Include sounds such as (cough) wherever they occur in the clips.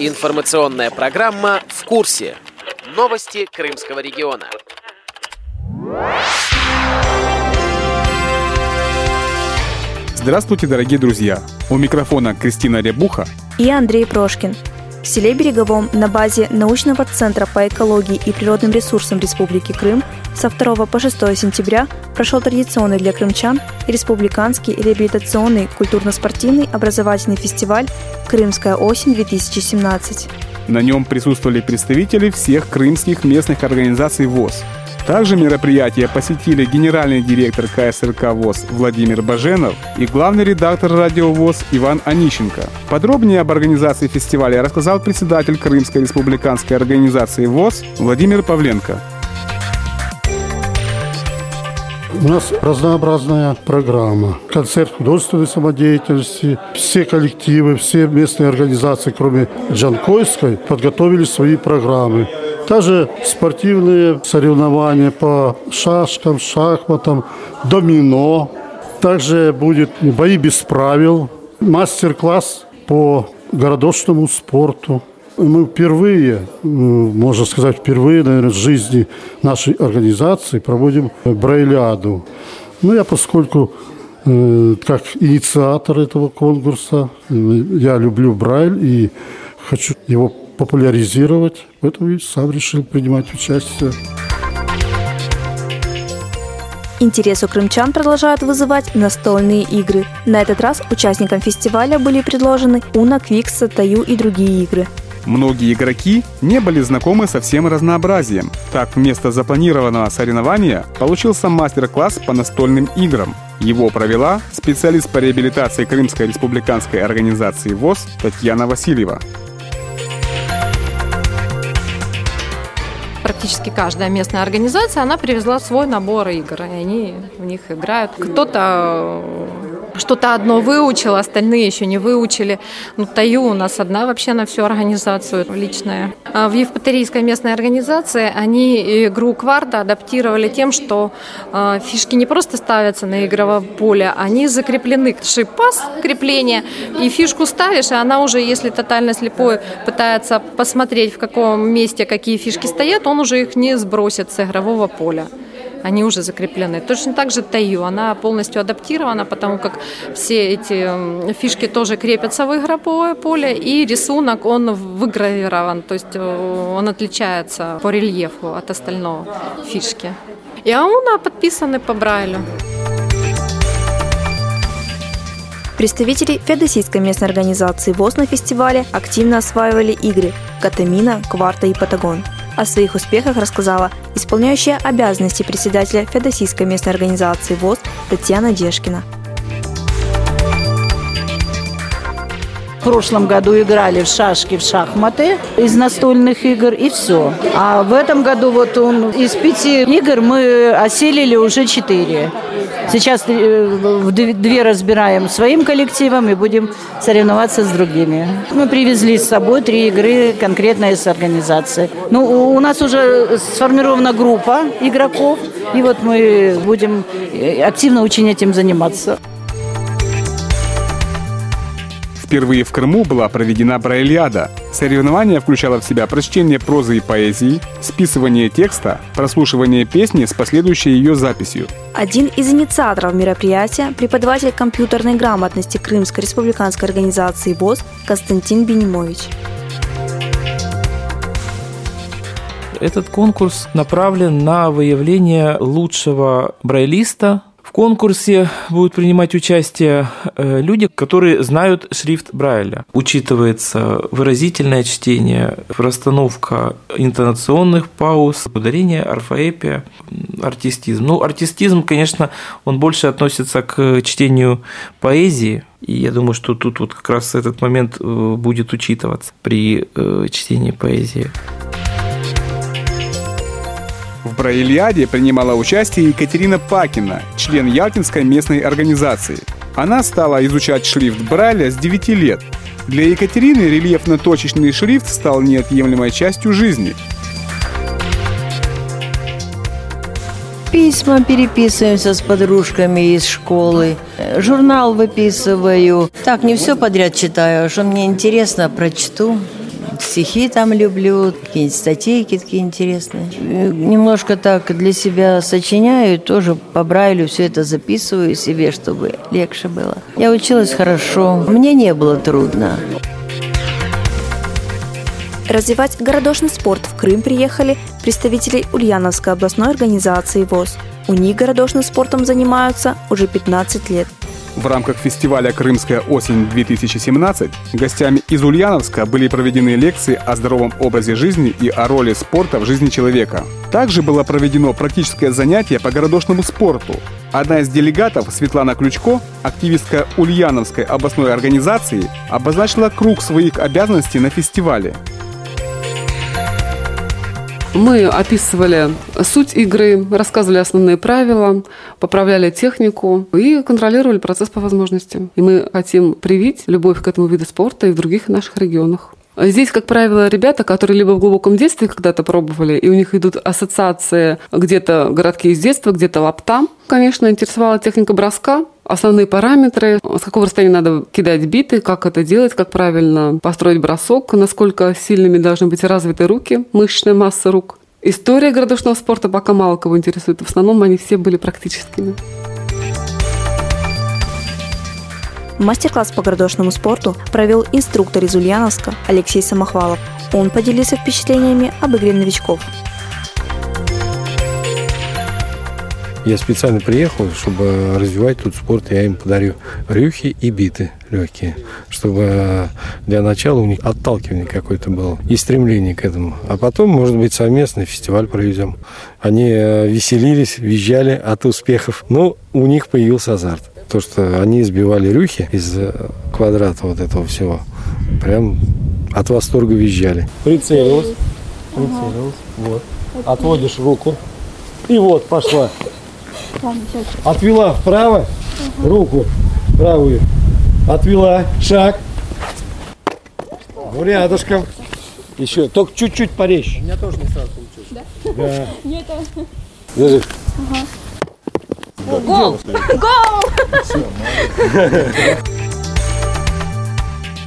Информационная программа «В курсе». Новости Крымского региона. Здравствуйте, дорогие друзья! У микрофона Кристина Рябуха и Андрей Прошкин. В селе Береговом на базе научного центра по экологии и природным ресурсам Республики Крым со 2 по 6 сентября прошел традиционный для крымчан республиканский реабилитационный культурно-спортивный образовательный фестиваль «Крымская осень-2017». На нем присутствовали представители всех крымских местных организаций ВОЗ – также мероприятие посетили генеральный директор КСРК ВОЗ Владимир Баженов и главный редактор радио ВОЗ Иван Онищенко. Подробнее об организации фестиваля рассказал председатель Крымской республиканской организации ВОЗ Владимир Павленко. У нас разнообразная программа. Концерт художественной самодеятельности. Все коллективы, все местные организации, кроме Джанкойской, подготовили свои программы. Также спортивные соревнования по шашкам, шахматам, домино. Также будет бои без правил, мастер-класс по городочному спорту. Мы впервые, можно сказать, впервые, наверное, в жизни нашей организации проводим брайлиаду. Ну, я поскольку э, как инициатор этого конкурса, э, я люблю Брайль и хочу его популяризировать. Поэтому и сам решил принимать участие. Интерес у крымчан продолжают вызывать настольные игры. На этот раз участникам фестиваля были предложены Уна, Квикса, Таю и другие игры. Многие игроки не были знакомы со всем разнообразием. Так, вместо запланированного соревнования получился мастер-класс по настольным играм. Его провела специалист по реабилитации Крымской республиканской организации ВОЗ Татьяна Васильева. Практически каждая местная организация, она привезла свой набор игр, и они в них играют. Кто-то что-то одно выучил, остальные еще не выучили. Ну, Таю у нас одна вообще на всю организацию личная. А в Евпаторийской местной организации они игру кварта адаптировали тем, что э, фишки не просто ставятся на игровое поле, они закреплены. Шип-пас, крепление, и фишку ставишь, и она уже, если тотально слепой пытается посмотреть, в каком месте какие фишки стоят, он уже их не сбросит с игрового поля они уже закреплены. Точно так же Таю, она полностью адаптирована, потому как все эти фишки тоже крепятся в игровое поле, и рисунок, он выгравирован, то есть э, он отличается по рельефу от остального фишки. И ауна подписаны по Брайлю. Представители Феодосийской местной организации ВОЗ на фестивале активно осваивали игры «Катамина», «Кварта» и «Патагон». О своих успехах рассказала исполняющая обязанности председателя Федосийской местной организации ВОЗ Татьяна Дешкина. В прошлом году играли в шашки, в шахматы из настольных игр и все. А в этом году вот он, из пяти игр мы осилили уже четыре. Сейчас э, две разбираем своим коллективом и будем соревноваться с другими. Мы привезли с собой три игры конкретно из организации. Ну, у нас уже сформирована группа игроков, и вот мы будем э, активно очень этим заниматься. Впервые в Крыму была проведена Брайлиада. Соревнование включало в себя прочтение прозы и поэзии, списывание текста, прослушивание песни с последующей ее записью. Один из инициаторов мероприятия, преподаватель компьютерной грамотности Крымской республиканской организации ВОЗ Константин Бенимович. Этот конкурс направлен на выявление лучшего брайлиста конкурсе будут принимать участие э, люди, которые знают шрифт Брайля. Учитывается выразительное чтение, расстановка интонационных пауз, ударение, орфоэпия, артистизм. Ну, артистизм, конечно, он больше относится к чтению поэзии, и я думаю, что тут вот как раз этот момент э, будет учитываться при э, чтении поэзии. В Браильяде принимала участие Екатерина Пакина, член Ялтинской местной организации. Она стала изучать шрифт Брайля с 9 лет. Для Екатерины рельефно-точечный шрифт стал неотъемлемой частью жизни. Письма переписываемся с подружками из школы. Журнал выписываю. Так, не все подряд читаю, а что мне интересно, прочту. Стихи там люблю, какие-нибудь статейки такие интересные. Немножко так для себя сочиняю, тоже по Брайлю все это записываю себе, чтобы легче было. Я училась хорошо, мне не было трудно. Развивать городошный спорт в Крым приехали представители Ульяновской областной организации ВОЗ. У них городошным спортом занимаются уже 15 лет. В рамках фестиваля «Крымская осень-2017» гостями из Ульяновска были проведены лекции о здоровом образе жизни и о роли спорта в жизни человека. Также было проведено практическое занятие по городошному спорту. Одна из делегатов, Светлана Ключко, активистка Ульяновской областной организации, обозначила круг своих обязанностей на фестивале. Мы описывали суть игры, рассказывали основные правила, поправляли технику и контролировали процесс по возможности. И мы хотим привить любовь к этому виду спорта и в других наших регионах. Здесь, как правило, ребята, которые либо в глубоком детстве когда-то пробовали, и у них идут ассоциации где-то городки из детства, где-то лапта. Конечно, интересовала техника броска, основные параметры, с какого расстояния надо кидать биты, как это делать, как правильно построить бросок, насколько сильными должны быть развиты руки, мышечная масса рук. История городошного спорта пока мало кого интересует. В основном они все были практическими. Мастер-класс по городошному спорту провел инструктор из Ульяновска Алексей Самохвалов. Он поделился впечатлениями об игре новичков. Я специально приехал, чтобы развивать тут спорт. Я им подарю рюхи и биты легкие, чтобы для начала у них отталкивание какое-то было и стремление к этому. А потом, может быть, совместный фестиваль проведем. Они э, веселились, визжали от успехов. Но у них появился азарт. То, что они избивали рюхи из э, квадрата вот этого всего. Прям от восторга визжали. Прицелилась. Прицелилась. Вот. Отводишь руку. И вот пошла. Отвела вправо руку правую. Отвела. Шаг. Ну, рядышком. Еще. Только чуть-чуть порежь. У меня тоже не сразу получилось. Да? Да. Нет. Держи. Ага. Гол! (laughs) Гол!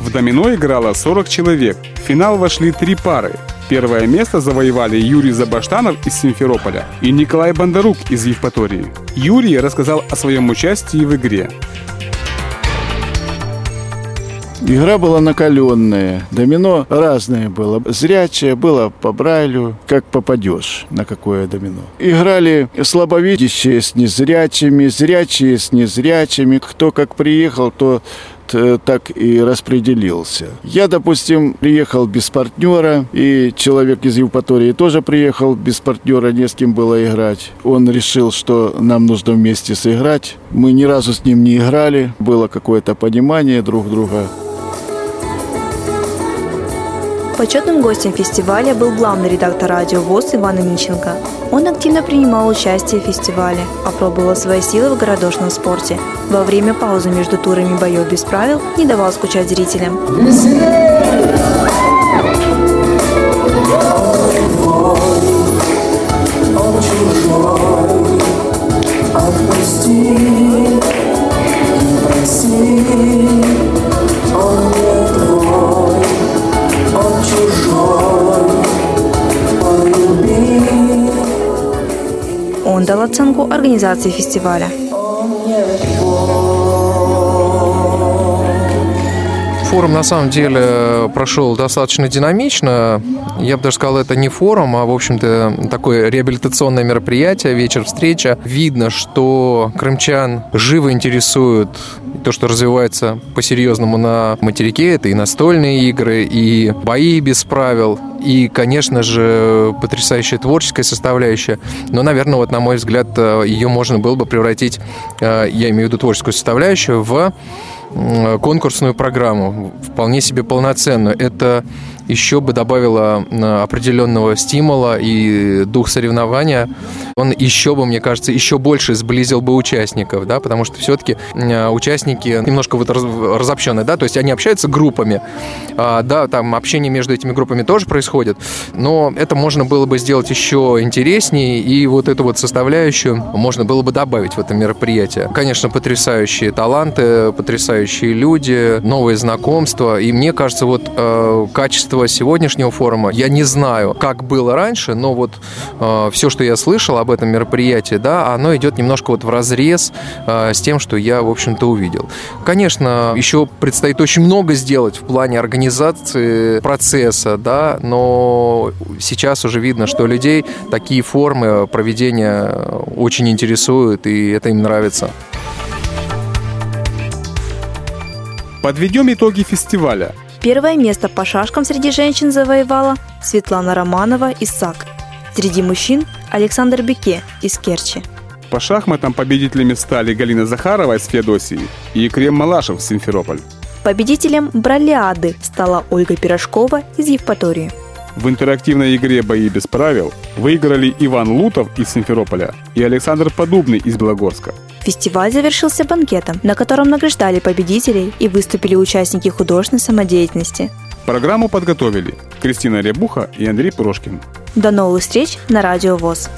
В домино играло 40 человек. В финал вошли три пары. Первое место завоевали Юрий Забаштанов из Симферополя и Николай Бондарук из Евпатории. Юрий рассказал о своем участии в игре. Игра была накаленная, домино разное было. Зрячее было по Брайлю, как попадешь на какое домино. Играли слабовидящие с незрячими, зрячие с незрячими. Кто как приехал, то Э, так и распределился. Я, допустим, приехал без партнера, и человек из Евпатории тоже приехал без партнера, не с кем было играть. Он решил, что нам нужно вместе сыграть. Мы ни разу с ним не играли, было какое-то понимание друг друга. Почетным гостем фестиваля был главный редактор радио ВОЗ Иван Онищенко. Он активно принимал участие в фестивале, опробовал свои силы в городошном спорте. Во время паузы между турами боев без правил не давал скучать зрителям. Отпусти, дал оценку организации фестиваля. Форум на самом деле прошел достаточно динамично. Я бы даже сказал, это не форум, а, в общем-то, такое реабилитационное мероприятие, вечер-встреча. Видно, что крымчан живо интересуют то, что развивается по-серьезному на материке. Это и настольные игры, и бои без правил, и, конечно же, потрясающая творческая составляющая. Но, наверное, вот на мой взгляд, ее можно было бы превратить, э, я имею в виду творческую составляющую, в конкурсную программу, вполне себе полноценную. Это еще бы добавило определенного стимула и дух соревнования. Он еще бы, мне кажется, еще больше сблизил бы участников, да, потому что все-таки участники немножко вот разобщенные, да, то есть они общаются группами, а, да, там общение между этими группами тоже происходит, но это можно было бы сделать еще интереснее, и вот эту вот составляющую можно было бы добавить в это мероприятие. Конечно, потрясающие таланты, потрясающие люди, новые знакомства, и мне кажется, вот э, качество сегодняшнего форума, я не знаю, как было раньше, но вот э, все, что я слышал об этом мероприятии, да, оно идет немножко вот в разрез э, с тем, что я, в общем-то, увидел. Конечно, еще предстоит очень много сделать в плане организации процесса, да, но сейчас уже видно, что людей такие формы проведения очень интересуют, и это им нравится. Подведем итоги фестиваля. Первое место по шашкам среди женщин завоевала Светлана Романова из САК. Среди мужчин – Александр Беке из Керчи. По шахматам победителями стали Галина Захарова из Феодосии и Крем Малашев из Симферополь. Победителем бралиады стала Ольга Пирожкова из Евпатории. В интерактивной игре «Бои без правил» выиграли Иван Лутов из Симферополя и Александр Подубный из Белогорска. Фестиваль завершился банкетом, на котором награждали победителей и выступили участники художественной самодеятельности. Программу подготовили Кристина Рябуха и Андрей Прошкин. До новых встреч на Радио ВОЗ.